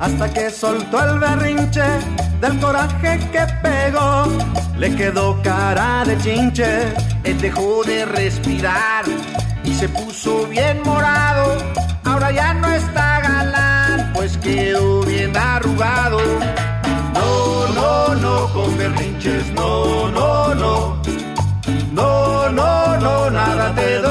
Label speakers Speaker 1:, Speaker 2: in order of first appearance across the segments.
Speaker 1: Hasta que soltó el berrinche del coraje que pegó. Le quedó cara de chinche, él dejó de respirar y se puso bien morado. Ahora ya no está galán, pues quedó bien arrugado. No, no, no, con berrinches, no, no, no. No, no, no, nada te doy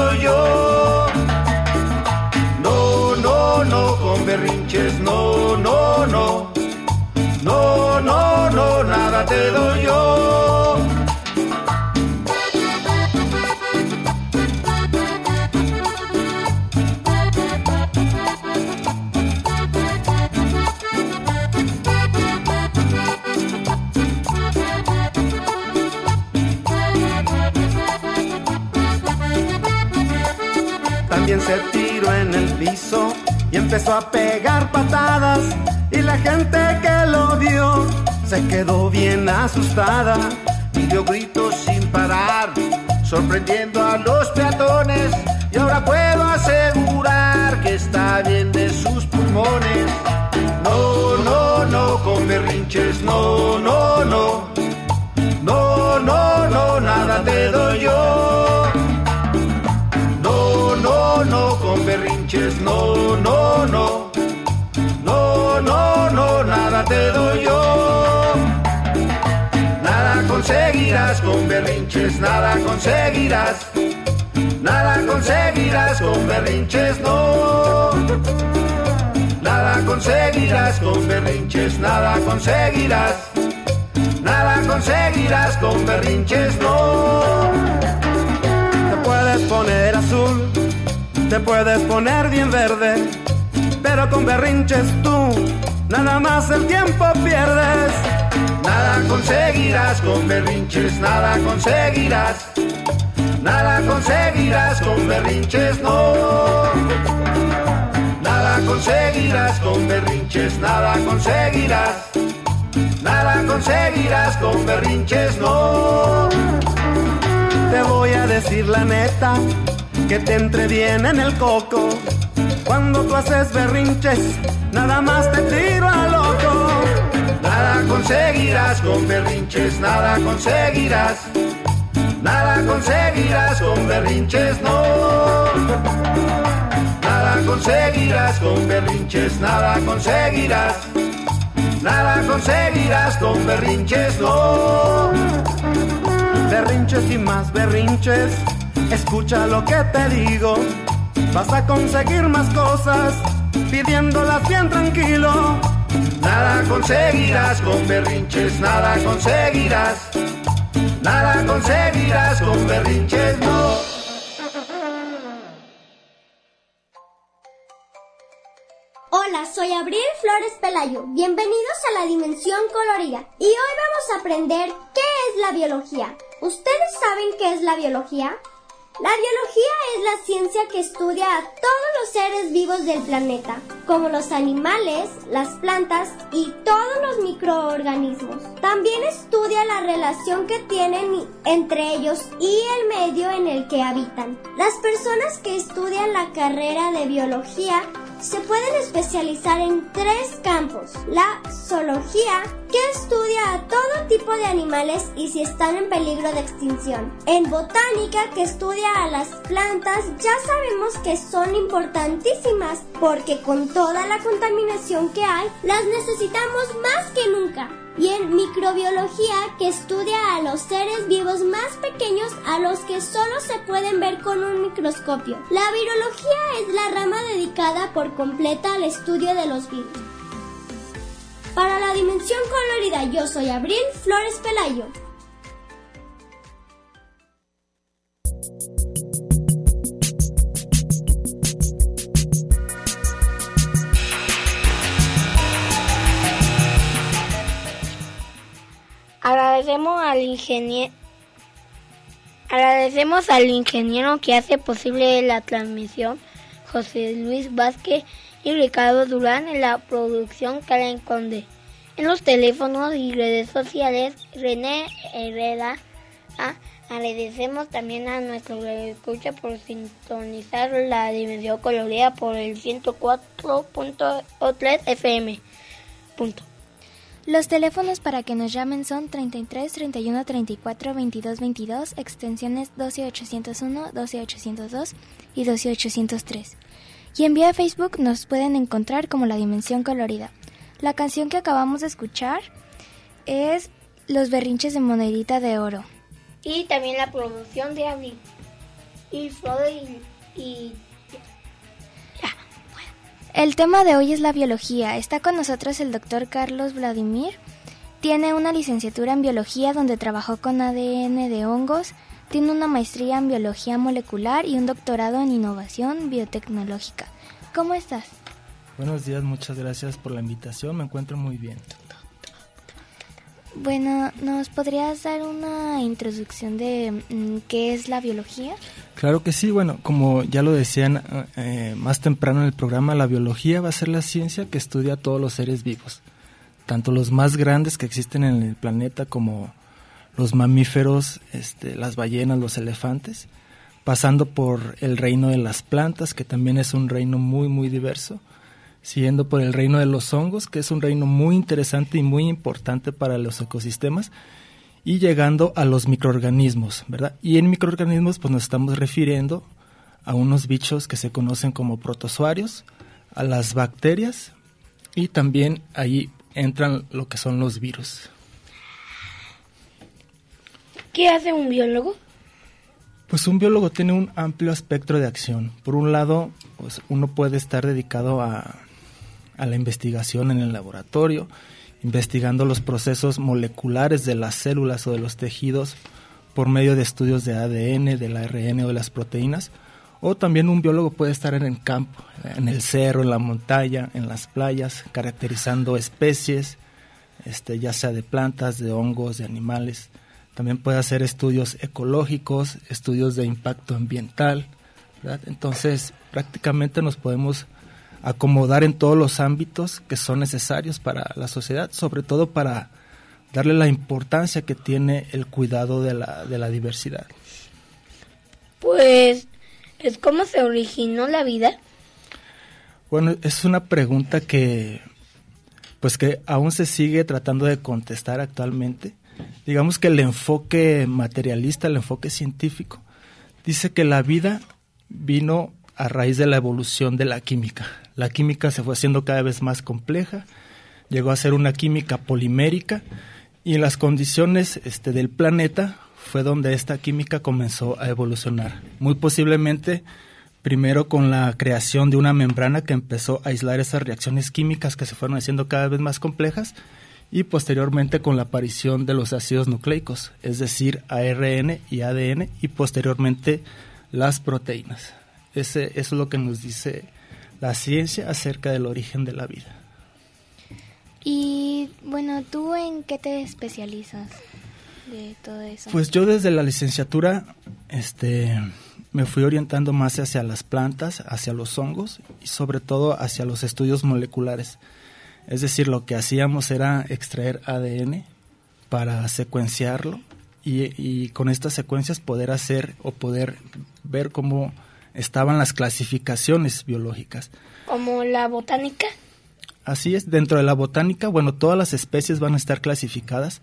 Speaker 1: te doy yo. También se tiró en el piso y empezó a pegar patadas. Y la gente que lo vio se quedó bien asustada y gritos sin parar, sorprendiendo a los peatones. Y ahora puedo asegurar que está bien de sus pulmones. No, no, no, con berrinches, no, no, no. No, no, no, nada te doy yo. No, no, no, con berrinches, no, no, no. No, no, no, nada te doy yo. Conseguirás con berrinches, nada conseguirás. Nada conseguirás con berrinches, no. Nada conseguirás con berrinches, nada conseguirás. Nada conseguirás con berrinches, no. Te puedes poner azul, te puedes poner bien verde, pero con berrinches tú nada más el tiempo pierdes. Conseguirás con berrinches, nada conseguirás. Nada conseguirás con berrinches, no. Nada conseguirás con berrinches, nada conseguirás. Nada conseguirás con berrinches, no. Te voy a decir la neta, que te entre bien en el coco. Cuando tú haces berrinches, nada más te tiro a loco. Nada conseguirás con berrinches, nada conseguirás. Nada conseguirás con berrinches, no. Nada conseguirás con berrinches, nada conseguirás. Nada conseguirás con berrinches, no. Berrinches y más berrinches, escucha lo que te digo. Vas a conseguir más cosas pidiéndolas bien tranquilo. Nada conseguirás con berrinches, nada conseguirás. Nada conseguirás con berrinches, no.
Speaker 2: Hola, soy Abril Flores Pelayo. Bienvenidos a la Dimensión Colorida. Y hoy vamos a aprender qué es la biología. ¿Ustedes saben qué es la biología? La biología es la ciencia que estudia a todos los seres vivos del planeta, como los animales, las plantas y todos los microorganismos. También estudia la relación que tienen entre ellos y el medio en el que habitan. Las personas que estudian la carrera de biología se pueden especializar en tres campos.
Speaker 3: La zoología, que estudia a todo tipo de animales y si están en peligro de extinción. En botánica, que estudia a las plantas, ya sabemos que son importantísimas porque con toda la contaminación que hay, las necesitamos más que nunca y en microbiología que estudia a los seres vivos más pequeños a los que solo se pueden ver con un microscopio. La virología es la rama dedicada por completa al estudio de los virus. Para la dimensión colorida yo soy Abril Flores Pelayo.
Speaker 4: Agradecemos al ingeniero Agradecemos al ingeniero que hace posible la transmisión, José Luis Vázquez y Ricardo Durán en la producción Karen Conde. En los teléfonos y redes sociales, René Herrera. Ah, agradecemos también a nuestro escucha por sintonizar la dimensión colorida por el 104.3 FM. Punto.
Speaker 5: Los teléfonos para que nos llamen son 33 31 34 22 22, extensiones 12801, 12802 y 12803. Y en vía Facebook nos pueden encontrar como La Dimensión Colorida. La canción que acabamos de escuchar es Los Berrinches de Monedita de Oro.
Speaker 4: Y también la producción de Abril. Y Floyd y, y
Speaker 5: el tema de hoy es la biología. Está con nosotros el doctor Carlos Vladimir. Tiene una licenciatura en biología donde trabajó con ADN de hongos. Tiene una maestría en biología molecular y un doctorado en innovación biotecnológica. ¿Cómo estás?
Speaker 6: Buenos días, muchas gracias por la invitación. Me encuentro muy bien.
Speaker 5: Bueno, ¿nos podrías dar una introducción de mm, qué es la biología?
Speaker 6: Claro que sí, bueno, como ya lo decían eh, más temprano en el programa, la biología va a ser la ciencia que estudia todos los seres vivos, tanto los más grandes que existen en el planeta como los mamíferos, este, las ballenas, los elefantes, pasando por el reino de las plantas, que también es un reino muy, muy diverso, siguiendo por el reino de los hongos, que es un reino muy interesante y muy importante para los ecosistemas, y llegando a los microorganismos, ¿verdad? Y en microorganismos pues nos estamos refiriendo a unos bichos que se conocen como protozoarios, a las bacterias y también ahí entran lo que son los virus.
Speaker 4: ¿Qué hace un biólogo?
Speaker 6: Pues un biólogo tiene un amplio espectro de acción. Por un lado, pues uno puede estar dedicado a, a la investigación en el laboratorio, investigando los procesos moleculares de las células o de los tejidos por medio de estudios de ADN, del ARN o de las proteínas. O también un biólogo puede estar en el campo, en el cerro, en la montaña, en las playas, caracterizando especies, este, ya sea de plantas, de hongos, de animales. También puede hacer estudios ecológicos, estudios de impacto ambiental. Entonces, prácticamente nos podemos acomodar en todos los ámbitos que son necesarios para la sociedad, sobre todo para darle la importancia que tiene el cuidado de la, de la diversidad.
Speaker 4: Pues, ¿es cómo se originó la vida?
Speaker 6: Bueno, es una pregunta que, pues que aún se sigue tratando de contestar actualmente. Digamos que el enfoque materialista, el enfoque científico, dice que la vida vino a raíz de la evolución de la química. La química se fue haciendo cada vez más compleja, llegó a ser una química polimérica y en las condiciones este, del planeta fue donde esta química comenzó a evolucionar. Muy posiblemente primero con la creación de una membrana que empezó a aislar esas reacciones químicas que se fueron haciendo cada vez más complejas y posteriormente con la aparición de los ácidos nucleicos, es decir, ARN y ADN y posteriormente las proteínas. Ese, eso es lo que nos dice la ciencia acerca del origen de la vida.
Speaker 5: Y bueno, ¿tú en qué te especializas de todo eso?
Speaker 6: Pues yo desde la licenciatura este, me fui orientando más hacia las plantas, hacia los hongos y sobre todo hacia los estudios moleculares. Es decir, lo que hacíamos era extraer ADN para secuenciarlo y, y con estas secuencias poder hacer o poder ver cómo estaban las clasificaciones biológicas.
Speaker 4: ¿Como la botánica?
Speaker 6: Así es, dentro de la botánica, bueno, todas las especies van a estar clasificadas.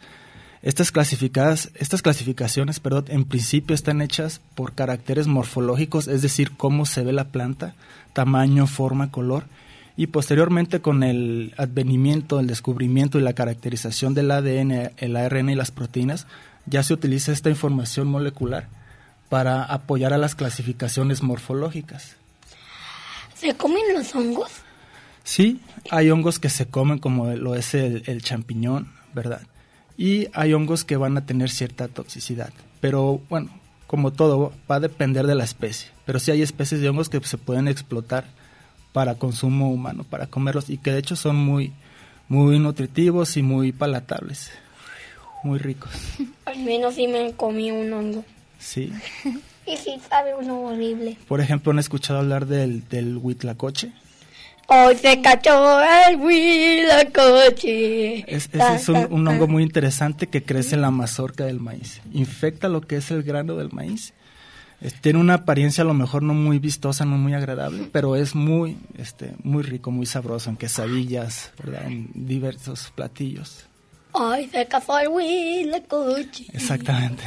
Speaker 6: Estas clasificadas, estas clasificaciones, perdón, en principio están hechas por caracteres morfológicos, es decir, cómo se ve la planta, tamaño, forma, color, y posteriormente con el advenimiento, el descubrimiento y la caracterización del ADN, el ARN y las proteínas, ya se utiliza esta información molecular para apoyar a las clasificaciones morfológicas.
Speaker 4: ¿Se comen los hongos?
Speaker 6: Sí, hay hongos que se comen como lo es el, champiñón, ¿verdad? Y hay hongos que van a tener cierta toxicidad. Pero bueno, como todo, va a depender de la especie. Pero sí hay especies de hongos que se pueden explotar para consumo humano, para comerlos y que de hecho son muy, muy nutritivos y muy palatables, muy ricos.
Speaker 4: Al menos sí me comí un hongo.
Speaker 6: Sí.
Speaker 4: y sí sabe uno horrible.
Speaker 6: Por ejemplo, ¿han escuchado hablar del, del huitlacoche?
Speaker 4: Hoy se cachó el huitlacoche.
Speaker 6: Es, ese es un, hongo muy interesante que crece en la mazorca del maíz. Infecta lo que es el grano del maíz. tiene una apariencia a lo mejor no muy vistosa, no muy agradable, pero es muy, este, muy rico, muy sabroso en quesadillas, ¿verdad? en diversos platillos.
Speaker 4: Ay, se cazó el huitlacoche.
Speaker 6: Exactamente.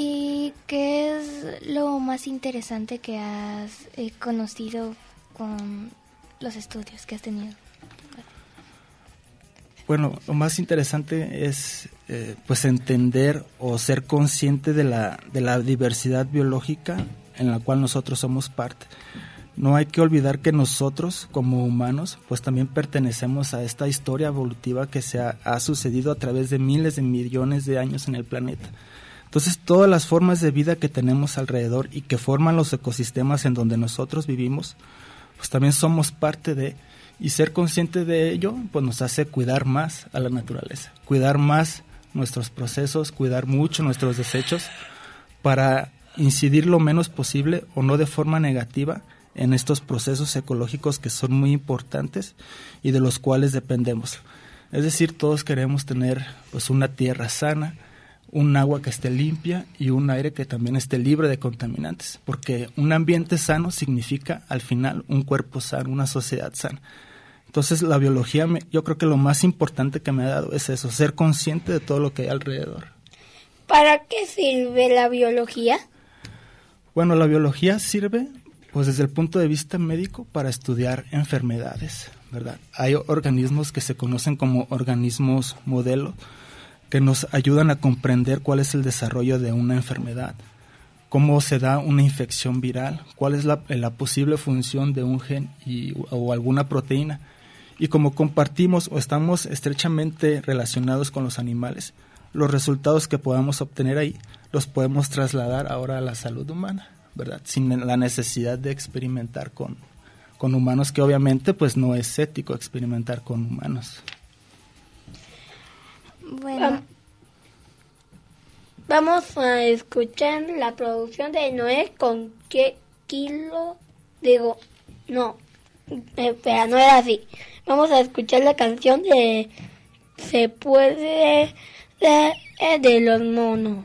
Speaker 5: ¿Y qué es lo más interesante que has eh, conocido con los estudios que has tenido?
Speaker 6: Bueno, lo más interesante es eh, pues entender o ser consciente de la, de la diversidad biológica en la cual nosotros somos parte. No hay que olvidar que nosotros como humanos pues también pertenecemos a esta historia evolutiva que se ha sucedido a través de miles de millones de años en el planeta. Entonces, todas las formas de vida que tenemos alrededor y que forman los ecosistemas en donde nosotros vivimos, pues también somos parte de, y ser consciente de ello, pues nos hace cuidar más a la naturaleza, cuidar más nuestros procesos, cuidar mucho nuestros desechos, para incidir lo menos posible o no de forma negativa en estos procesos ecológicos que son muy importantes y de los cuales dependemos. Es decir, todos queremos tener pues una tierra sana, un agua que esté limpia y un aire que también esté libre de contaminantes, porque un ambiente sano significa al final un cuerpo sano, una sociedad sana. Entonces la biología, yo creo que lo más importante que me ha dado es eso, ser consciente de todo lo que hay alrededor.
Speaker 4: ¿Para qué sirve la biología?
Speaker 6: Bueno, la biología sirve, pues desde el punto de vista médico, para estudiar enfermedades, ¿verdad? Hay organismos que se conocen como organismos modelo, que nos ayudan a comprender cuál es el desarrollo de una enfermedad, cómo se da una infección viral, cuál es la, posible función de un gen o alguna proteína. Y como compartimos o estamos estrechamente relacionados con los animales, los resultados que podamos obtener ahí los podemos trasladar ahora a la salud humana, ¿verdad? Sin la necesidad de experimentar con, con humanos, que obviamente pues no es ético experimentar con humanos.
Speaker 4: Bueno. Vamos a escuchar la producción de Noé con qué kilo. Digo, no, espera, no era así. Vamos a escuchar la canción de Se puede de, de los monos.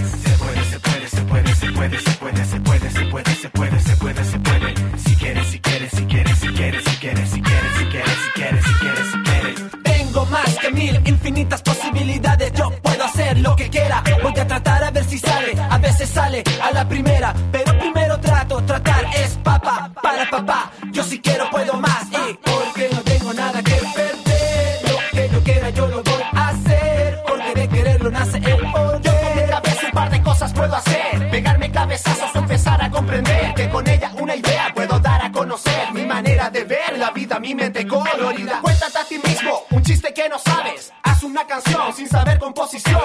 Speaker 7: Puede, se puede, se puede, se puede, se puede, se puede, se puede. Si quieres, si quieres, si quieres, si quieres, si quieres, si quieres, si quieres, si quieres, si quieres, si quieres.
Speaker 8: Tengo más que mil infinitas posibilidades. Yo puedo hacer lo que quiera. Voy a tratar a ver si sale. A veces sale a la primera. Pero primero trato, tratar es papá para papá. Yo si quiero puedo más. Cabezazos empezar a comprender. Que con ella una idea puedo dar a conocer. Mi manera de ver la vida, mi mente colorida. Cuéntate a ti mismo un chiste que no sabes. Haz una canción sin saber composición.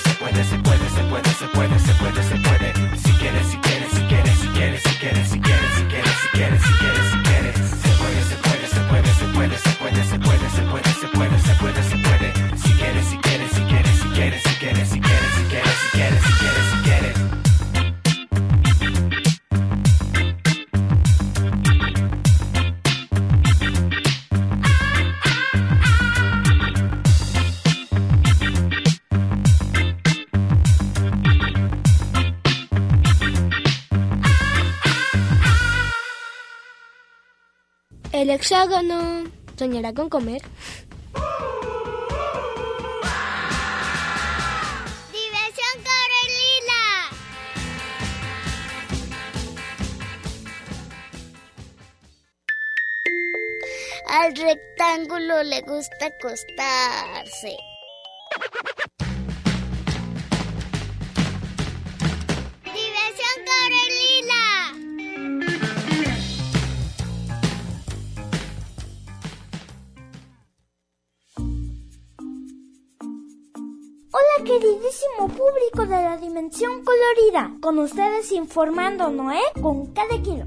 Speaker 7: Se puede, se puede, se puede, se puede, se puede, se puede, si quieres, si quieres, si quieres, si quieres, si quieres, si quieres,
Speaker 9: hexágono soñará con comer.
Speaker 10: ¡Diversión Corelila! Al rectángulo le gusta acostarse.
Speaker 3: La Dimensión Colorida, con ustedes informando Noé con cada kilo.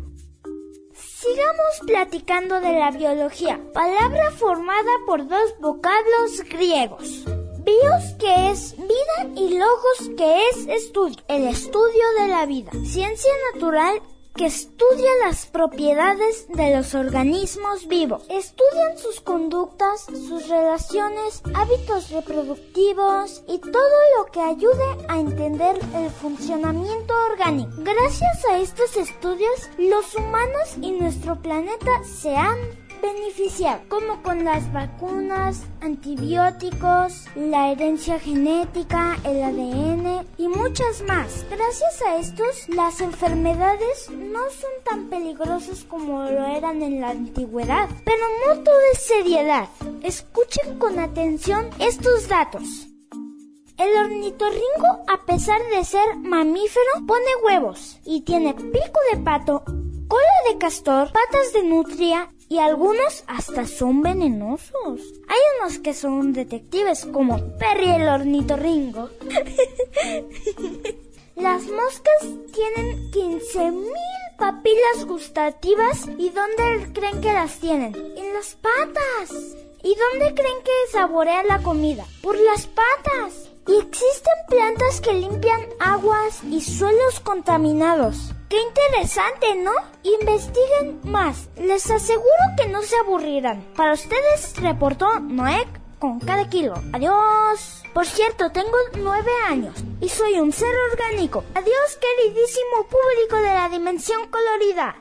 Speaker 3: Sigamos platicando de la biología, palabra formada por dos vocablos griegos. Bios que es vida y logos que es estudio, el estudio de la vida. Ciencia natural que estudia las propiedades de los organismos vivos. Estudian sus conductas, sus relaciones, hábitos reproductivos y todo lo que ayude a entender el funcionamiento orgánico. Gracias a estos estudios, los humanos y nuestro planeta se han beneficiado, como con las vacunas, antibióticos, la herencia genética, el ADN y muchas más. Gracias a estos, las enfermedades no son tan peligrosas como lo eran en la antigüedad. Pero no todo es seriedad. Escuchen con atención estos datos. El ornitorrinco, a pesar de ser mamífero, pone huevos y tiene pico de pato, cola de castor, patas de nutria y algunos hasta son venenosos. Hay unos que son detectives como Perry el ornitorrinco. Las moscas tienen 15.000 papilas gustativas y ¿dónde creen que las tienen? En las patas. ¿Y dónde creen que saborean la comida? Por las patas. Y existen plantas que limpian aguas y suelos contaminados. ¡Qué interesante, ¿no? Investiguen más. Les aseguro que no se aburrirán. Para ustedes reportó Noé con cada kilo. Adiós. Por cierto, tengo nueve años y soy un ser orgánico. Adiós, queridísimo público de la dimensión colorida.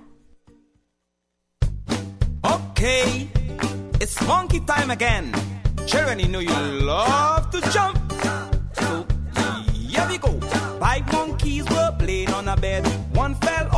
Speaker 11: Okay, it's monkey time again. Children, you know you love to jump. Here we go. Five monkeys were playing on a bed. One fell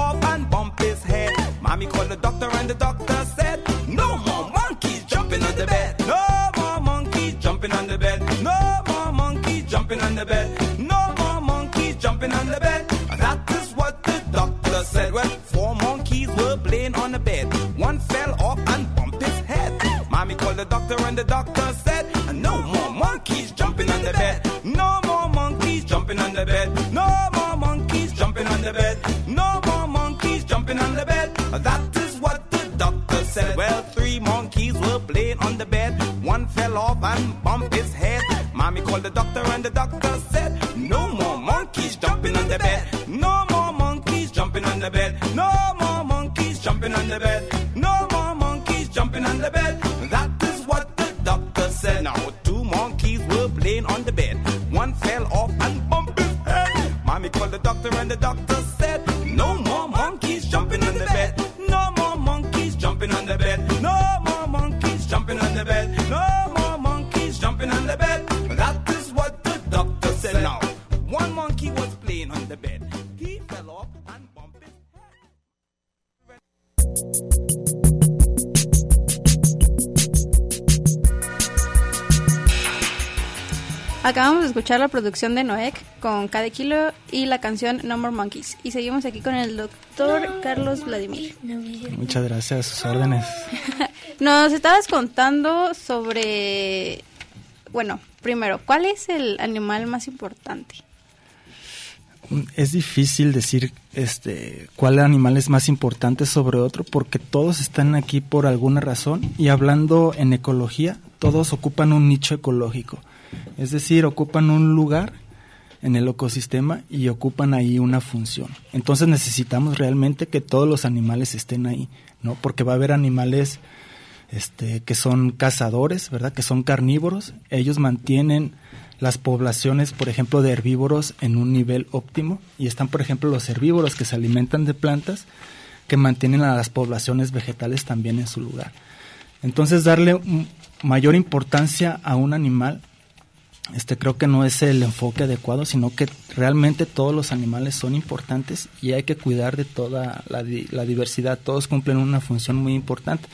Speaker 12: escuchar la producción de Noek con Cada Kilo y la canción No More Monkeys. Y seguimos aquí con el doctor Carlos Vladimir.
Speaker 6: Muchas gracias, sus órdenes.
Speaker 12: Nos estabas contando sobre, bueno, primero, ¿cuál es el animal más importante?
Speaker 6: Es difícil decir este cuál animal es más importante sobre otro porque todos están aquí por alguna razón y hablando en ecología, todos ocupan un nicho ecológico. Es decir, ocupan un lugar en el ecosistema y ocupan ahí una función. Entonces necesitamos realmente que todos los animales estén ahí, ¿no? Porque va a haber animales este, que son cazadores, ¿verdad? Que son carnívoros. Ellos mantienen las poblaciones, por ejemplo, de herbívoros en un nivel óptimo. Y están, por ejemplo, los herbívoros que se alimentan de plantas, que mantienen a las poblaciones vegetales también en su lugar. Entonces, darle mayor importancia a un animal este creo que no es el enfoque adecuado, sino que realmente todos los animales son importantes y hay que cuidar de toda la, la, diversidad. Todos cumplen una función muy importante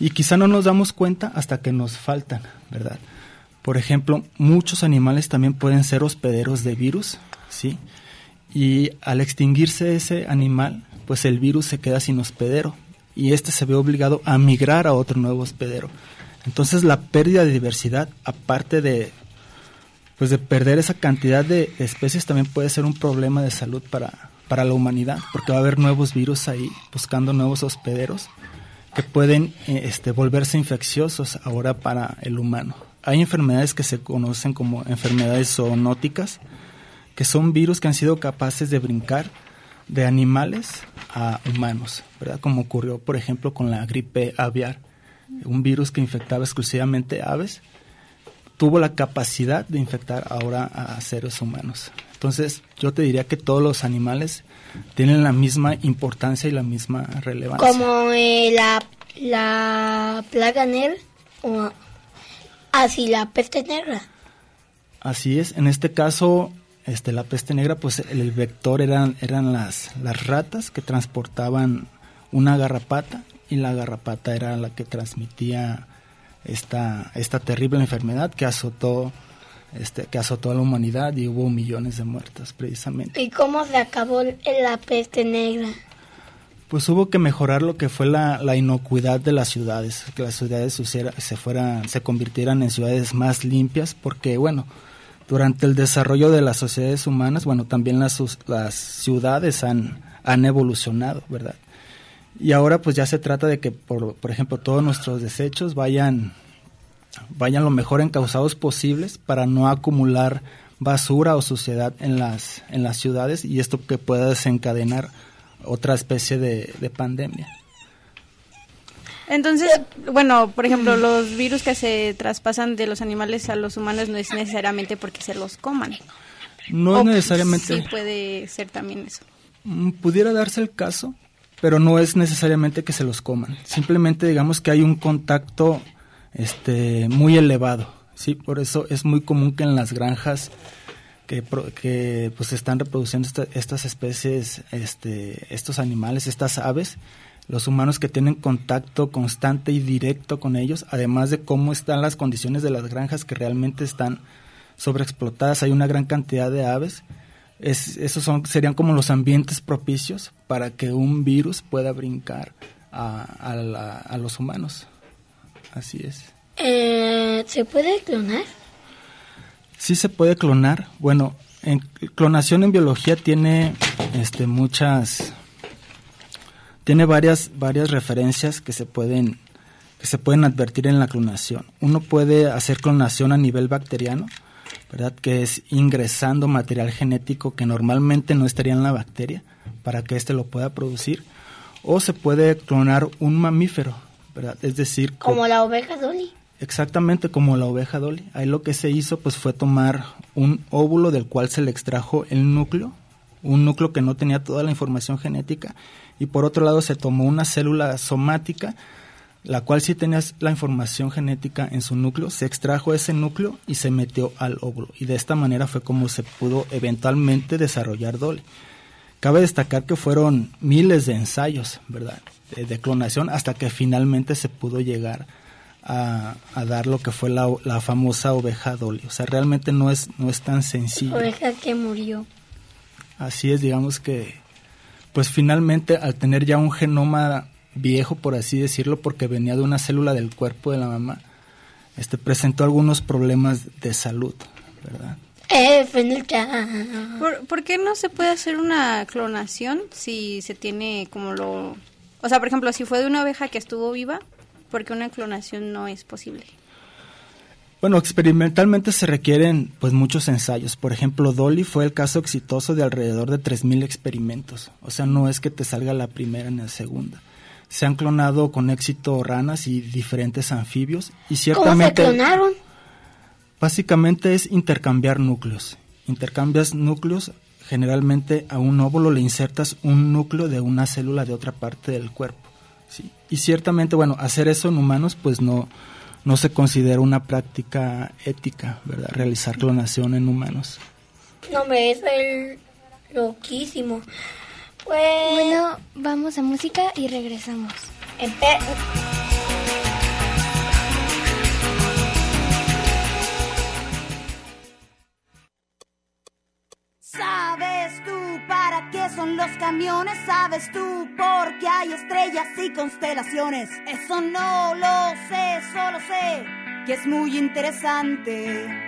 Speaker 6: y quizá no nos damos cuenta hasta que nos faltan, ¿verdad? Por ejemplo, muchos animales también pueden ser hospederos de virus, ¿sí? Y al extinguirse ese animal, pues el virus se queda sin hospedero y este se ve obligado a migrar a otro nuevo hospedero. Entonces la pérdida de diversidad, aparte de pues de perder esa cantidad de especies también puede ser un problema de salud para, para la humanidad, porque va a haber nuevos virus ahí buscando nuevos hospederos que pueden este, volverse infecciosos ahora para el humano. Hay enfermedades que se conocen como enfermedades zoonóticas, que son virus que han sido capaces de brincar de animales a humanos, ¿verdad? Como ocurrió, por ejemplo, con la gripe aviar, un virus que infectaba exclusivamente aves tuvo la capacidad de infectar ahora a seres humanos. Entonces, yo te diría que todos los animales tienen la misma importancia y la misma relevancia.
Speaker 4: Como eh, la, la plaga negra o así la peste negra.
Speaker 6: Así es, en este caso, este la peste negra, pues el, el vector eran, eran las, las ratas que transportaban una garrapata y la garrapata era la que transmitía esta, esta terrible enfermedad que azotó este, que azotó a la humanidad y hubo millones de muertos precisamente.
Speaker 4: ¿Y cómo se acabó la peste negra?
Speaker 6: Pues hubo que mejorar lo que fue la, la inocuidad de las ciudades, que las ciudades se, se, fueran, se convirtieran en ciudades más limpias, porque bueno, durante el desarrollo de las sociedades humanas, bueno, también las, las ciudades han, han evolucionado, ¿verdad? Y ahora pues ya se trata de que, por, por ejemplo, todos nuestros desechos vayan, vayan lo mejor encausados posibles para no acumular basura o suciedad en las, en las ciudades y esto que pueda desencadenar otra especie de, de pandemia.
Speaker 12: Entonces, bueno, por ejemplo, los virus que se traspasan de los animales a los humanos no es necesariamente porque se los coman.
Speaker 6: No es necesariamente.
Speaker 12: Sí, puede ser también eso.
Speaker 6: Pudiera darse el caso, pero no es necesariamente que se los coman. Simplemente digamos que hay un contacto este muy elevado, sí, por eso es muy común que en las granjas que, que pues están reproduciendo esta, estas especies, este, estos animales, estas aves, los humanos que tienen contacto constante y directo con ellos, además de cómo están las condiciones de las granjas que realmente están sobreexplotadas, hay una gran cantidad de aves Es, esos son, serían como los ambientes propicios para que un virus pueda brincar a, a, la- a los humanos. Así es.
Speaker 4: Eh, ¿Se puede clonar?
Speaker 6: Sí se puede clonar. Bueno, en clonación en biología tiene este muchas tiene varias varias referencias que se pueden que se pueden advertir en la clonación. Uno puede hacer clonación a nivel bacteriano, ¿verdad? Que es ingresando material genético que normalmente no estaría en la bacteria para que éste lo pueda producir. O se puede clonar un mamífero, ¿verdad? Es decir, co-
Speaker 4: Como la oveja Dolly.
Speaker 6: Exactamente como la oveja Dolly. Ahí lo que se hizo pues fue tomar un óvulo del cual se le extrajo el núcleo, un núcleo que no tenía toda la información genética, y por otro lado se tomó una célula somática, la cual sí tenía la información genética en su núcleo, se extrajo ese núcleo y se metió al óvulo. Y de esta manera fue como se pudo eventualmente desarrollar Dolly. Cabe destacar que fueron miles de ensayos, ¿verdad? De, de clonación hasta que finalmente se pudo llegar a, a dar lo que fue la, la famosa oveja Dolly. O sea, realmente no es, no es tan sencillo.
Speaker 4: Oveja que murió.
Speaker 6: Así es, digamos que, pues finalmente al tener ya un genoma viejo, por así decirlo, porque venía de una célula del cuerpo de la mamá, este presentó algunos problemas de salud, ¿verdad?
Speaker 4: Eh.
Speaker 12: ¿Por, por qué no se puede hacer una clonación si se tiene como lo... O sea, por ejemplo, si fue de una oveja que estuvo viva, porque una clonación no es posible?
Speaker 6: Bueno, experimentalmente se requieren pues muchos ensayos. Por ejemplo, Dolly fue el caso exitoso de alrededor de 3000 experimentos. O sea, no es que te salga la primera ni la segunda. Se han clonado con éxito ranas y diferentes anfibios y
Speaker 4: ¿Cómo se
Speaker 6: ciertamente
Speaker 4: clonaron?
Speaker 6: básicamente es intercambiar núcleos. Intercambias núcleos, generalmente a un óvulo le insertas un núcleo de una célula de otra parte del cuerpo. ¿sí? Y ciertamente, bueno, hacer eso en humanos pues no, no se considera una práctica ética, ¿verdad? Realizar clonación en humanos.
Speaker 4: No, me es el loquísimo. Pues...
Speaker 5: Bueno, vamos a música y regresamos.
Speaker 4: Empe-
Speaker 13: ¿Sabes tú para qué son los camiones? ¿Sabes tú por qué hay estrellas y constelaciones? Eso no lo sé, solo sé que es muy interesante.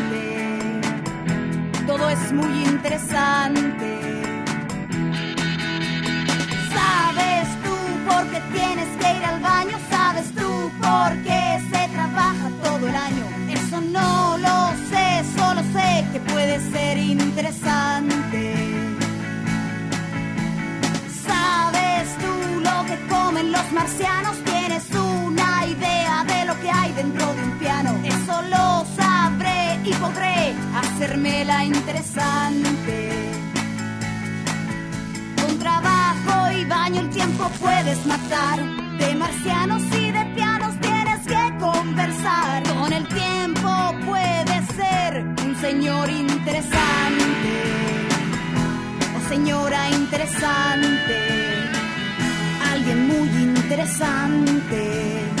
Speaker 13: es muy interesante. ¿Sabes tú por qué tienes que ir al baño? ¿Sabes tú por qué se trabaja todo el año? Eso no lo sé, solo sé que puede ser interesante. ¿Sabes tú lo que comen los marcianos? ¿Tienes una idea de lo que hay dentro de un piano? Eso lo sabré y podré hacérmela interesante. Con trabajo y baño el tiempo puedes matar. De marcianos y de pianos tienes que conversar. Con el tiempo puedes ser un señor interesante. O señora interesante. Alguien muy interesante.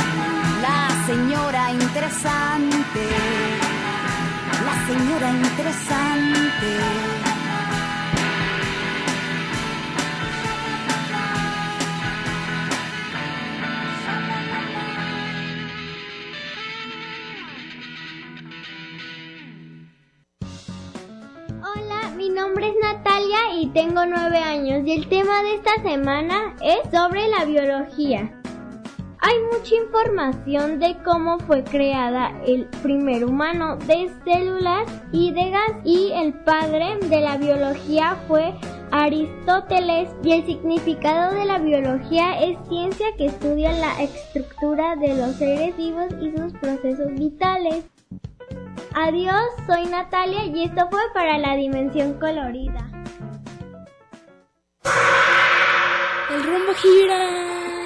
Speaker 13: señora interesante, la señora interesante.
Speaker 3: Hola, mi nombre es Natalia y tengo nueve años y el tema de esta semana es sobre la biología. Hay mucha información de cómo fue creada el primer humano de células y de gas y el padre de la biología fue Aristóteles y el significado de la biología es ciencia que estudia la estructura de los seres vivos y sus procesos vitales. Adiós, soy Natalia y esto fue para la dimensión colorida.
Speaker 9: El rumbo gira.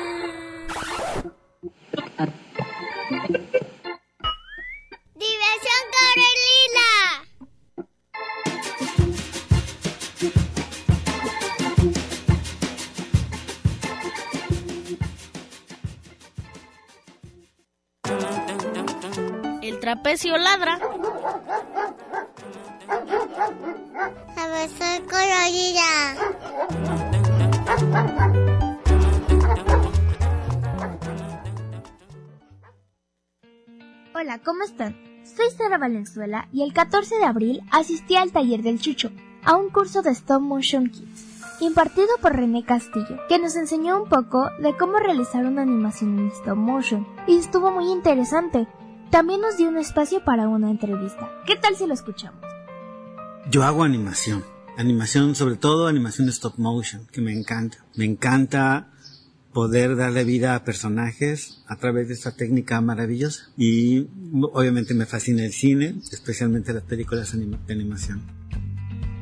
Speaker 14: El trapecio ladra.
Speaker 10: Diversión colorida.
Speaker 5: Hola, ¿cómo están? Soy Sara Valenzuela y el 14 de abril asistí al taller del Chucho, a un curso de Stop Motion Kids, impartido por René Castillo, que nos enseñó un poco de cómo realizar una animación en stop motion, y estuvo muy interesante. También nos dio un espacio para una entrevista. ¿Qué tal si lo escuchamos?
Speaker 15: Yo hago animación, animación sobre todo animación stop motion, que me encanta. Me encanta poder darle vida a personajes a través de esta técnica maravillosa. Y obviamente me fascina el cine, especialmente las películas de animación.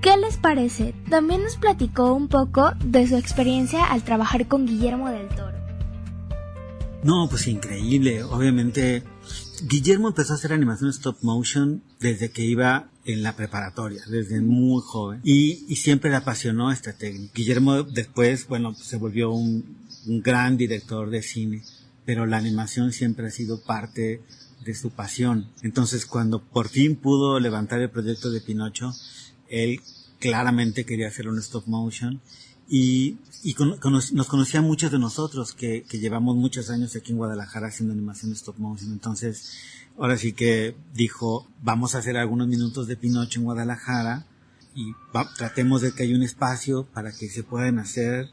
Speaker 5: ¿Qué les parece? También nos platicó un poco de su experiencia al trabajar con Guillermo del Toro.
Speaker 15: No, pues increíble. Obviamente, Guillermo empezó a hacer animación stop motion desde que iba en la preparatoria, desde muy joven. Y, y siempre le apasionó esta técnica. Guillermo después, bueno, se volvió un, un gran director de cine, pero la animación siempre ha sido parte de su pasión. Entonces, cuando por fin pudo levantar el proyecto de Pinocho, él claramente quería hacer un stop motion y, y nos conocía muchos de nosotros que, que, llevamos muchos años aquí en Guadalajara haciendo animación stop motion. Entonces, ahora sí que dijo, vamos a hacer algunos minutos de Pinocho en Guadalajara y tratemos de que haya un espacio para que se puedan hacer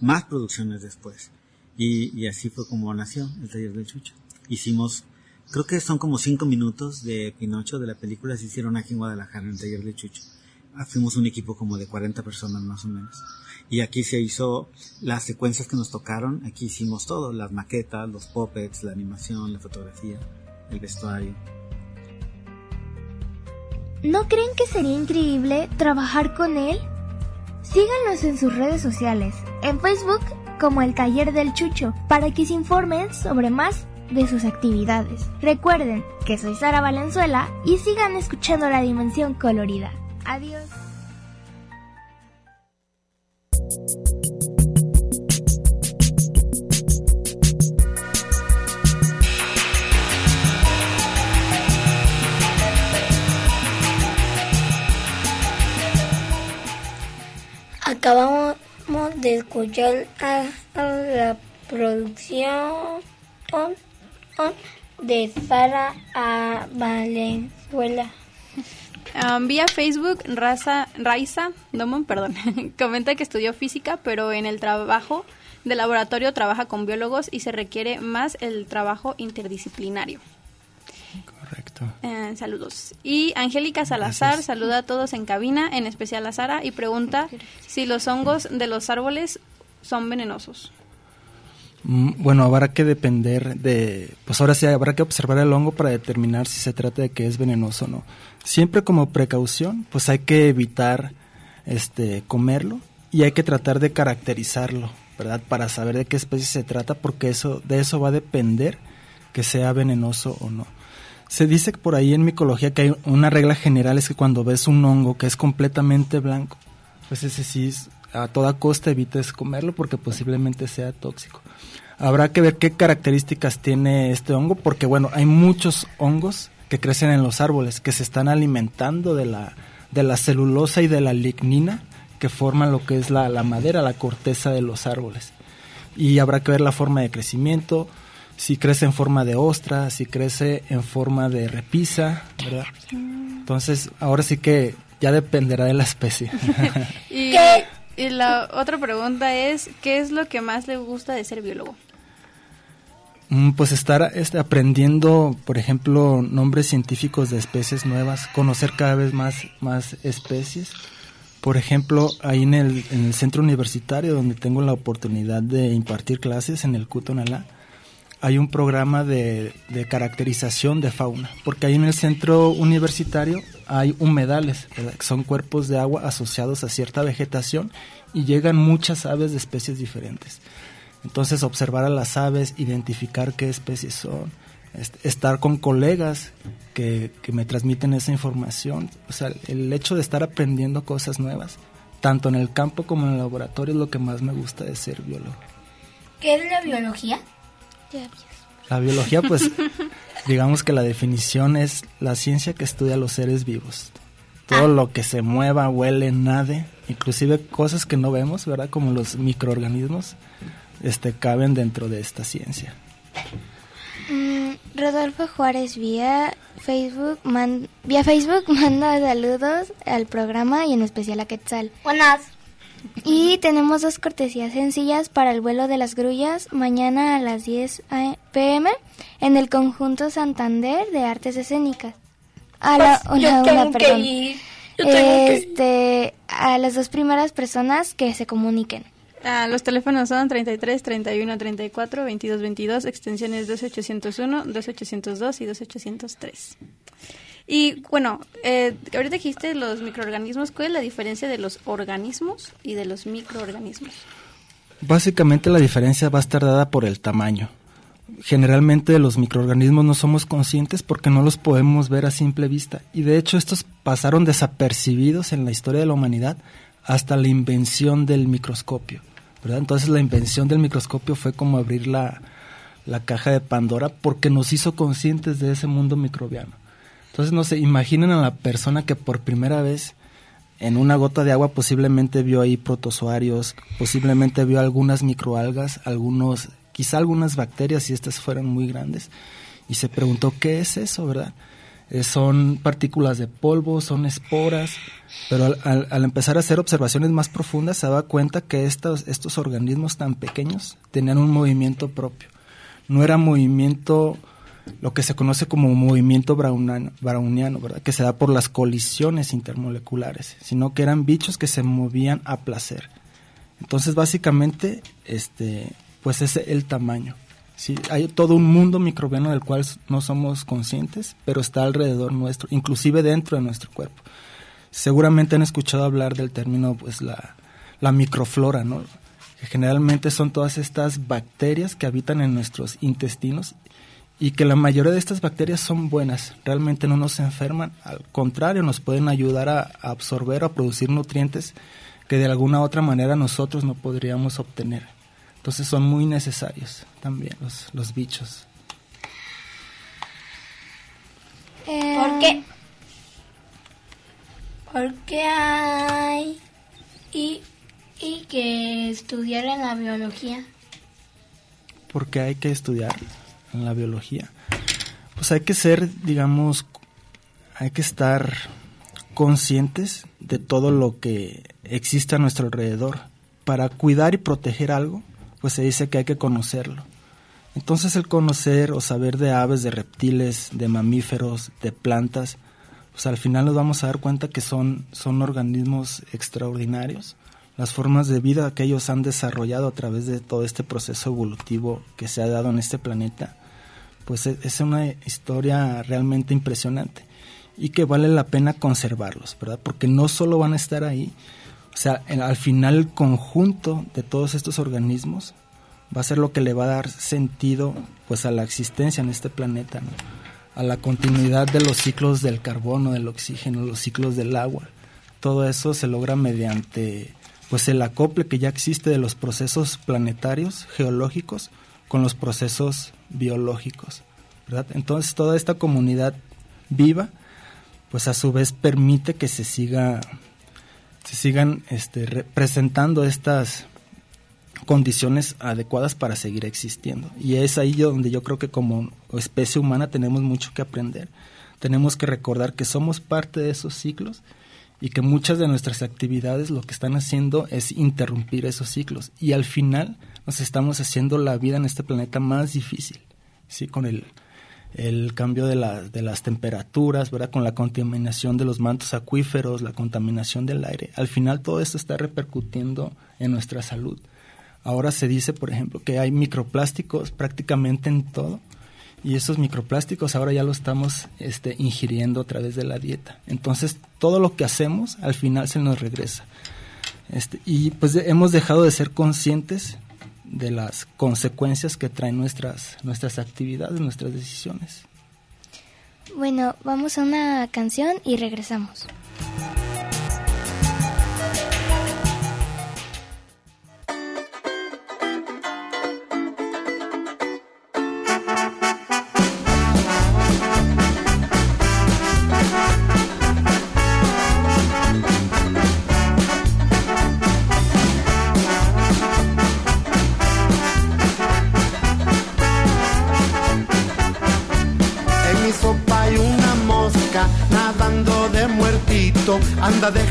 Speaker 15: más producciones después. Y, y así fue como nació el taller del Chucho. Hicimos, creo que son como cinco minutos de Pinocho de la película, se hicieron aquí en Guadalajara en el taller del Chucho. Fuimos un equipo como de 40 personas más o menos. Y aquí se hizo las secuencias que nos tocaron, aquí hicimos todo, las maquetas, los puppets, la animación, la fotografía, el vestuario.
Speaker 5: ¿No creen que sería increíble trabajar con él? Síganos en sus redes sociales, en Facebook como el Taller del Chucho, para que se informen sobre más de sus actividades. Recuerden que soy Sara Valenzuela y sigan escuchando la dimensión colorida. Adiós.
Speaker 4: Acabamos de escuchar a, a la producción de Sara a Valenzuela.
Speaker 12: Um, vía Facebook, Raza, Raiza Domon, perdón, comenta que estudió física, pero en el trabajo de laboratorio trabaja con biólogos y se requiere más el trabajo interdisciplinario.
Speaker 6: Correcto.
Speaker 12: Eh, saludos. Y Angélica Salazar
Speaker 6: Gracias.
Speaker 12: saluda a todos en cabina, en especial a Sara, y pregunta si los hongos de los árboles son venenosos.
Speaker 6: Mm, Bueno, habrá que depender de, pues ahora sí habrá que observar el hongo para determinar si se trata de que es venenoso o no. Siempre como precaución, pues hay que evitar este comerlo y hay que tratar de caracterizarlo, ¿verdad? Para saber de qué especie se trata, porque eso de eso va a depender que sea venenoso o no. Se dice por ahí en micología que hay una regla general es que cuando ves un hongo que es completamente blanco, pues ese sí a toda costa evites comerlo porque posiblemente sea tóxico. Habrá que ver qué características tiene este hongo porque bueno, hay muchos hongos que crecen en los árboles que se están alimentando de la de la celulosa y de la lignina que forman lo que es la, la madera, la corteza de los árboles. Y habrá que ver la forma de crecimiento, si crece en forma de ostra, si crece en forma de repisa, ¿verdad? Entonces, ahora sí que ya dependerá de la especie.
Speaker 12: Y
Speaker 4: ¿Qué,
Speaker 12: Y la otra pregunta es, ¿qué es lo que más le gusta de ser biólogo?
Speaker 6: Mm, pues estar este, aprendiendo, por ejemplo, nombres científicos de especies nuevas, conocer cada vez más, más especies. Por ejemplo, ahí en el, en el centro universitario donde tengo la oportunidad de impartir clases en el Cutonalá, hay un programa de, de, caracterización de fauna, porque ahí en el centro universitario hay humedales, que son cuerpos de agua asociados a cierta vegetación y llegan muchas aves de especies diferentes. Entonces observar a las aves, identificar qué especies son, estar con colegas que, que me transmiten esa información, o sea, el hecho de estar aprendiendo cosas nuevas, tanto en el campo como en el laboratorio, es lo que más me gusta de ser biólogo.
Speaker 4: ¿Qué es la biología?
Speaker 6: La biología, pues, digamos que la definición es la ciencia que estudia los seres vivos. Todo ah. lo que se mueva, huele, nade, inclusive cosas que no vemos, ¿verdad? Como los microorganismos, este, caben dentro de esta ciencia.
Speaker 5: Mm, Rodolfo Juárez vía Facebook, vía Facebook manda saludos al programa y en especial a Quetzal.
Speaker 4: Buenas.
Speaker 5: Y tenemos dos cortesías sencillas para el vuelo de las grullas mañana a las 10 pm en el conjunto Santander de Artes Escénicas. A la,
Speaker 4: pues, una, una, perdón.
Speaker 5: este, a las dos primeras personas que se comuniquen.
Speaker 12: Ah, los teléfonos son 33 31 34 22 22, extensiones 2801, 2802 y 2803. Y bueno, eh, ahorita dijiste los microorganismos, ¿cuál es la diferencia de los organismos y de los microorganismos?
Speaker 6: Básicamente la diferencia va a estar dada por el tamaño. Generalmente los microorganismos no somos conscientes porque no los podemos ver a simple vista y de hecho estos pasaron desapercibidos en la historia de la humanidad hasta la invención del microscopio. ¿verdad? Entonces la invención del microscopio fue como abrir la, la caja de Pandora porque nos hizo conscientes de ese mundo microbiano. Entonces, no sé, imaginen a la persona que por primera vez en una gota de agua posiblemente vio ahí protozoarios, posiblemente vio algunas microalgas, algunos, quizá algunas bacterias si estas fueran muy grandes, y se preguntó qué es eso, ¿verdad? Eh, son partículas de polvo, son esporas, pero al, empezar a hacer observaciones más profundas se daba cuenta que estos, estos organismos tan pequeños tenían un movimiento propio. No era movimiento lo que se conoce como movimiento browniano, ¿verdad? que se da por las colisiones intermoleculares, sino que eran bichos que se movían a placer. Entonces, básicamente, este, pues es el tamaño. ¿sí? Hay todo un mundo microbiano del cual no somos conscientes, pero está alrededor nuestro, inclusive dentro de nuestro cuerpo. Seguramente han escuchado hablar del término, pues la, la microflora, ¿no? que generalmente son todas estas bacterias que habitan en nuestros intestinos y que la mayoría de estas bacterias son buenas, realmente no nos enferman, al contrario, nos pueden ayudar a, absorber o a producir nutrientes que de alguna u otra manera nosotros no podríamos obtener. Entonces son muy necesarios también los, los bichos.
Speaker 4: Eh, ¿Por qué? ¿Por qué hay y, y que estudiar en la biología?
Speaker 6: Porque hay que estudiar en la biología, pues hay que ser, digamos, hay que estar conscientes de todo lo que existe a nuestro alrededor. Para cuidar y proteger algo, pues se dice que hay que conocerlo. Entonces el conocer o saber de aves, de reptiles, de mamíferos, de plantas, pues al final nos vamos a dar cuenta que son, son organismos extraordinarios las formas de vida que ellos han desarrollado a través de todo este proceso evolutivo que se ha dado en este planeta, pues e, es una historia realmente impresionante y que vale la pena conservarlos, ¿verdad? Porque no solo van a estar ahí, o sea, al final el conjunto de todos estos organismos va a ser lo que le va a dar sentido pues a la existencia en este planeta, a la continuidad de los ciclos del carbono, del oxígeno, los ciclos del agua. Todo eso se logra mediante pues el acople que ya existe de los procesos planetarios, geológicos, con los procesos biológicos. ¿verdad? Entonces toda esta comunidad viva, pues a su vez permite que se siga se sigan este, presentando estas condiciones adecuadas para seguir existiendo. Y es ahí donde yo creo que como especie humana tenemos mucho que aprender. Tenemos que recordar que somos parte de esos ciclos y que muchas de nuestras actividades lo que están haciendo es interrumpir esos ciclos y al final nos estamos haciendo la vida en este planeta más difícil, ¿sí? con el, el cambio de, de las temperaturas, ¿verdad? con la contaminación de los mantos acuíferos, la contaminación del aire. Al final todo esto está repercutiendo en nuestra salud. Ahora se dice, por ejemplo, que hay microplásticos prácticamente en todo y esos microplásticos ahora ya lo estamos este, ingiriendo a través de la dieta. Entonces, todo lo que hacemos al final se nos regresa. Este, y pues hemos dejado de ser conscientes de las consecuencias que traen nuestras, nuestras actividades, nuestras decisiones.
Speaker 5: Bueno, vamos a una canción y regresamos.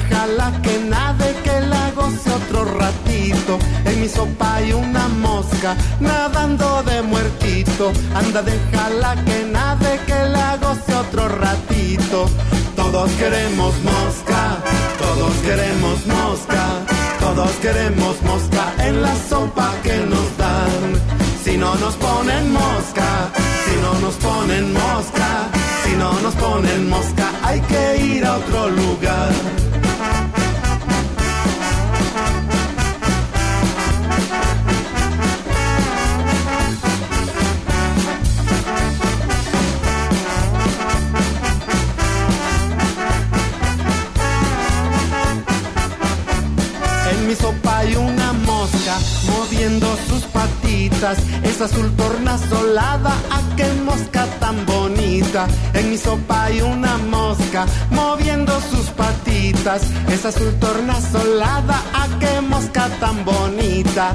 Speaker 16: Déjala que nade, que la goce otro ratito. En mi sopa hay una mosca nadando de muertito. Anda, déjala que nade, que la goce otro ratito. Todos queremos mosca, todos queremos mosca, todos queremos mosca en la sopa que nos dan. Si no nos ponen mosca, si no nos ponen mosca si no nos ponen mosca, hay que ir a otro lugar. Patitas, esa azul tornasolada, a qué mosca tan bonita. En mi sopa hay una mosca moviendo sus patitas, esa azul tornasolada, a qué mosca tan bonita.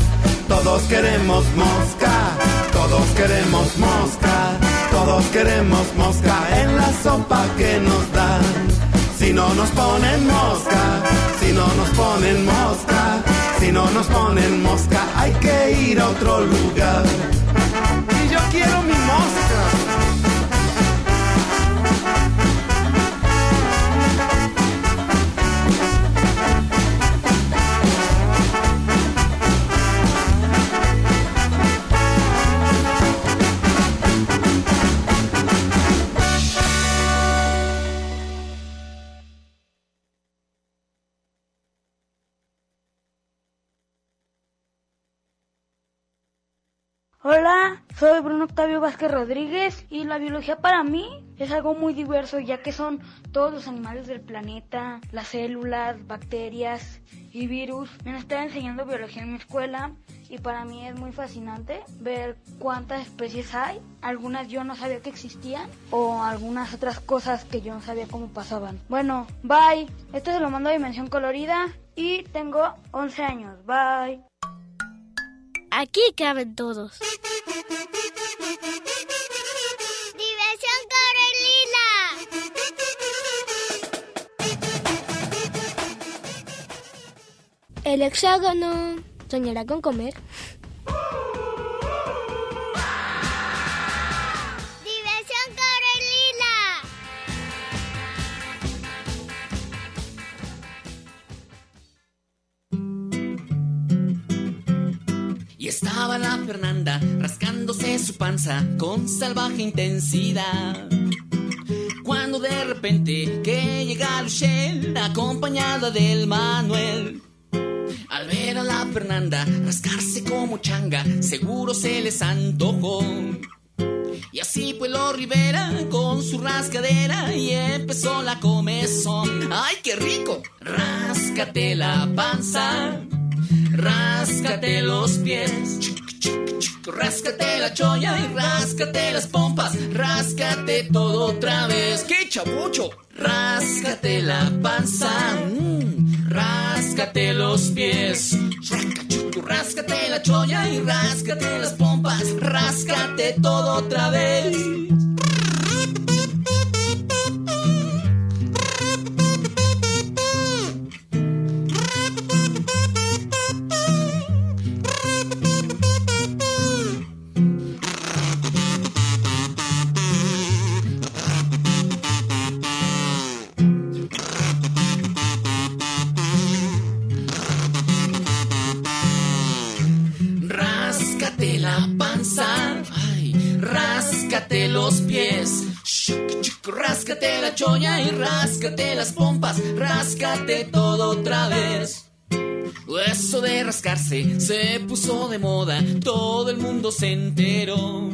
Speaker 16: Todos queremos mosca, todos queremos mosca, todos queremos mosca en la sopa que nos dan. Si no nos ponen mosca, si no nos ponen mosca, si no nos ponen mosca, hay que ir a otro lugar. Y yo quiero mi
Speaker 17: Hola, soy Bruno Octavio Vázquez Rodríguez y la biología para mí es algo muy diverso ya que son todos los animales del planeta, las células, bacterias y virus. Me están enseñando biología en mi escuela y para mí es muy fascinante ver cuántas especies hay. Algunas yo no sabía que existían o algunas otras cosas que yo no sabía cómo pasaban. Bueno, bye. Esto se lo mando a Dimensión Colorida y tengo 11 años. Bye.
Speaker 9: Aquí caben todos.
Speaker 18: Diversión
Speaker 10: Corelina. El hexágono soñará con comer.
Speaker 19: Fernanda rascándose su panza con salvaje intensidad. Cuando de repente que llega Luchelle acompañada del Manuel. Al ver a la Fernanda rascarse como changa, seguro se les antojó. Y así pues lo Rivera con su rascadera y empezó la comezón. ¡Ay, qué rico! Ráscate la panza Ráscate los pies, ráscate la cholla y ráscate las pompas, ráscate todo otra vez. ¡Qué chabucho! Ráscate la panza, mm, ráscate los pies, ráscate la cholla y ráscate las pompas, ráscate todo otra vez. Los pies, chuc, ráscate la cholla y ráscate las pompas, ráscate todo otra vez. Eso de rascarse se puso de moda, todo el mundo se enteró.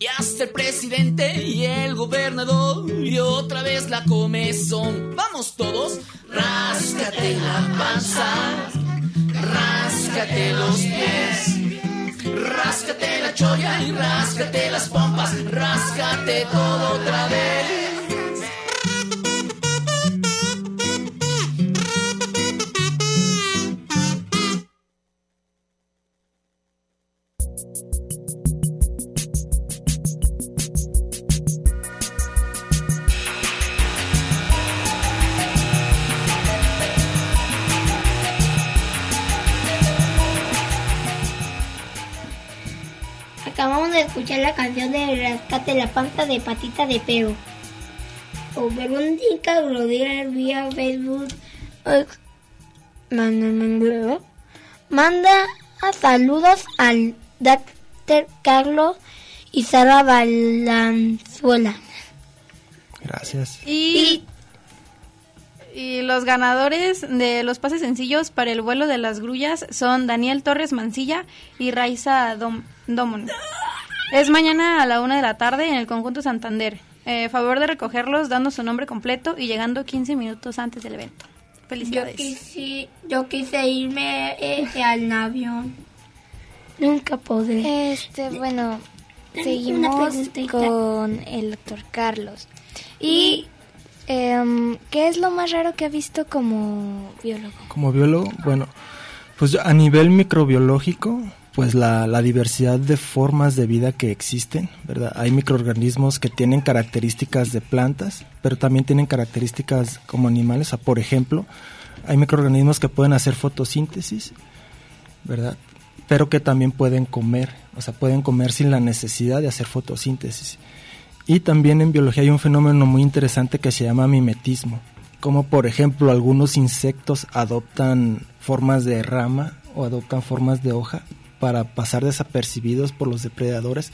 Speaker 19: Y hasta el presidente y el gobernador y otra vez la comezón. Vamos todos, ráscate la panza, ráscate los pies, ráscate la cholla y ráscate las pompas, ráscate todo otra vez.
Speaker 4: Escuchar la canción de Rescate la Panza de Patita de Perro. O Verónica Rodríguez vía Facebook. Manda, manda- manda a saludos al Dr. Carlos y Sara Balanzuela.
Speaker 6: Gracias.
Speaker 12: Y, y los ganadores de los pases sencillos para el vuelo de las grullas son Daniel Torres Mancilla y Raiza Dom, Domon. Es mañana a la una de la tarde en el conjunto Santander. Eh, favor de recogerlos dando su nombre completo y llegando 15 minutos antes del evento.
Speaker 4: Yo
Speaker 12: Felicidades.
Speaker 4: quise, yo quise irme eh, al avión. Nunca podré.
Speaker 5: Este, bueno, seguimos con el doctor Carlos. ¿Y em, qué es lo más raro que ha visto como biólogo?
Speaker 6: Como biólogo, bueno, pues a nivel microbiológico, pues la, la diversidad de formas de vida que existen, ¿verdad? Hay microorganismos que tienen características de plantas, pero también tienen características como animales. O sea, por ejemplo, hay microorganismos que pueden hacer fotosíntesis, ¿verdad? Pero que también pueden comer, o sea, pueden comer sin la necesidad de hacer fotosíntesis. Y también en biología hay un fenómeno muy interesante que se llama mimetismo, como por ejemplo algunos insectos adoptan formas de rama o adoptan formas de hoja para pasar desapercibidos por los depredadores,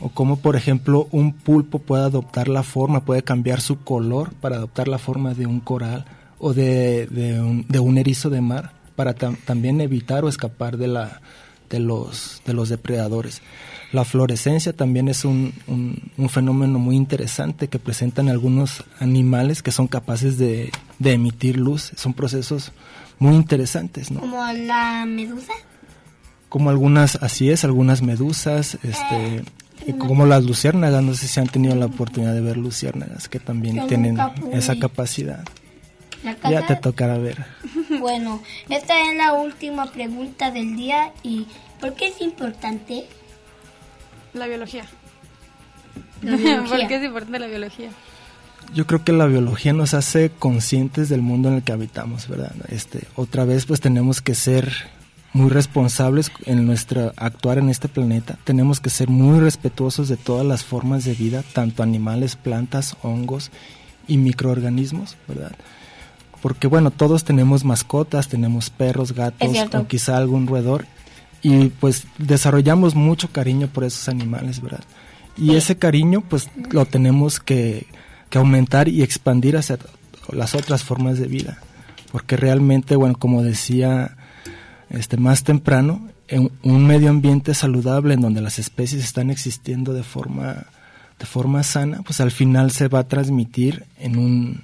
Speaker 6: o como por ejemplo un pulpo puede adoptar la forma, puede cambiar su color para adoptar la forma de un coral o de, de un, de un erizo de mar para tam- también evitar o escapar de, la, de, los, de los depredadores. La fluorescencia también es un, un- un fenómeno muy interesante que presentan algunos animales que son capaces de, de emitir luz. Son procesos muy interesantes, ¿no?
Speaker 4: Como la medusa.
Speaker 6: Como algunas, así es, algunas medusas, este, y como las luciérnagas, no sé si han tenido la oportunidad de ver luciérnagas que también
Speaker 4: Yo
Speaker 6: tienen esa capacidad. Ya te tocará ver.
Speaker 4: Bueno, esta es la última pregunta del día y ¿por qué es importante?
Speaker 12: La biología.
Speaker 4: La biología.
Speaker 12: ¿Por qué es importante la biología?
Speaker 6: Yo creo que la biología nos hace conscientes del mundo en el que habitamos, ¿verdad? Este, otra vez pues tenemos que ser muy responsables en nuestra actuar en este planeta. Tenemos que ser muy respetuosos de todas las formas de vida, tanto animales, plantas, hongos y microorganismos, ¿verdad? Porque bueno, todos tenemos mascotas, tenemos perros, gatos o quizá algún roedor y pues desarrollamos mucho cariño por esos animales, ¿verdad? Y ese cariño pues lo tenemos que, que aumentar y expandir hacia las otras formas de vida, porque realmente, bueno, como decía este más temprano, en un medio ambiente saludable en donde las especies están existiendo de forma de forma sana, pues al final se va a transmitir en un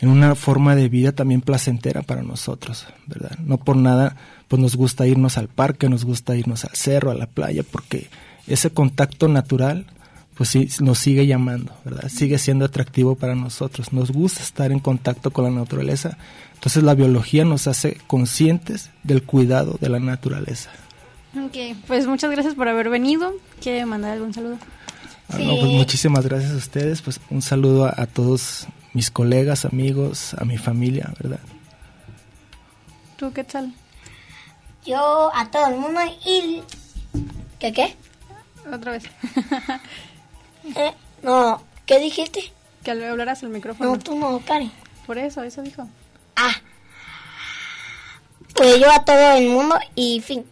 Speaker 6: en una forma de vida también placentera para nosotros, ¿verdad? No por nada, pues nos gusta irnos al parque, nos gusta irnos al cerro, a la playa, porque ese contacto natural, pues sí, nos sigue llamando, ¿verdad? Sigue siendo atractivo para nosotros. Nos gusta estar en contacto con la naturaleza. Entonces la biología nos hace conscientes del cuidado de la naturaleza.
Speaker 12: Ok, pues muchas gracias por haber venido. ¿Quiere mandar algún saludo?
Speaker 6: Ah, no, pues muchísimas gracias a ustedes. Pues un saludo a, a todos mis colegas, amigos, a mi familia, ¿verdad?
Speaker 12: ¿Tú qué tal?
Speaker 4: Yo a todo el mundo y... ¿Qué qué?
Speaker 12: Otra vez.
Speaker 4: Eh, no, ¿qué dijiste?
Speaker 12: Que hablaras al micrófono.
Speaker 4: No, tú no, Karen.
Speaker 12: Por eso, eso dijo.
Speaker 4: Ah. Pues yo a todo el mundo y fin.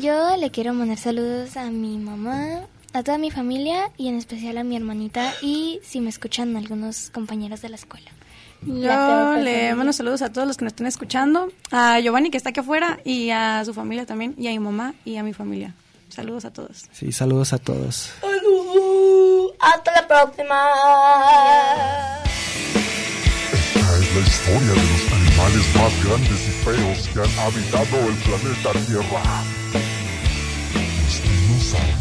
Speaker 5: Yo le quiero mandar saludos a mi mamá, a toda mi familia y en especial a mi hermanita y si me escuchan algunos compañeros de la escuela.
Speaker 12: Yo le mando saludos a todos los que nos están escuchando, a Giovanni que está aquí afuera y a su familia también, y a mi mamá y a mi familia. Saludos a todos.
Speaker 6: Sí, saludos a todos.
Speaker 4: Hasta la próxima.
Speaker 20: Es la historia de los animales más grandes y feos que han habitado el planeta Tierra. Los dinosaurios.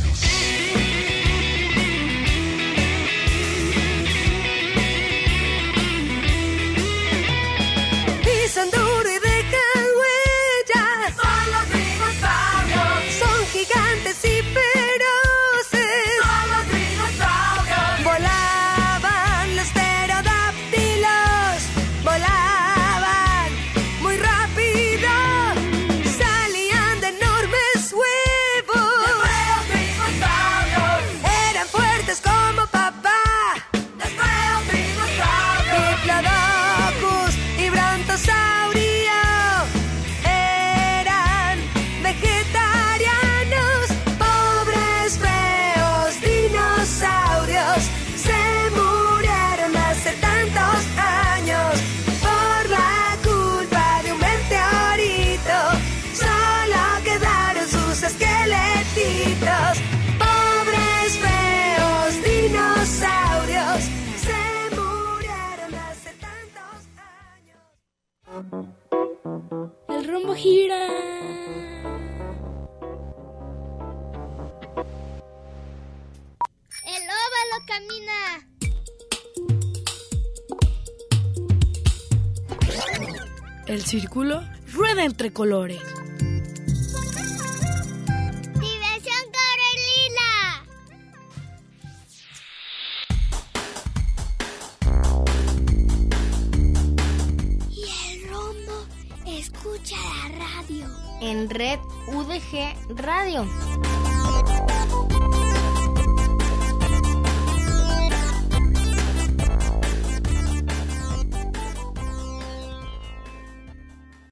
Speaker 9: Círculo rueda entre colores.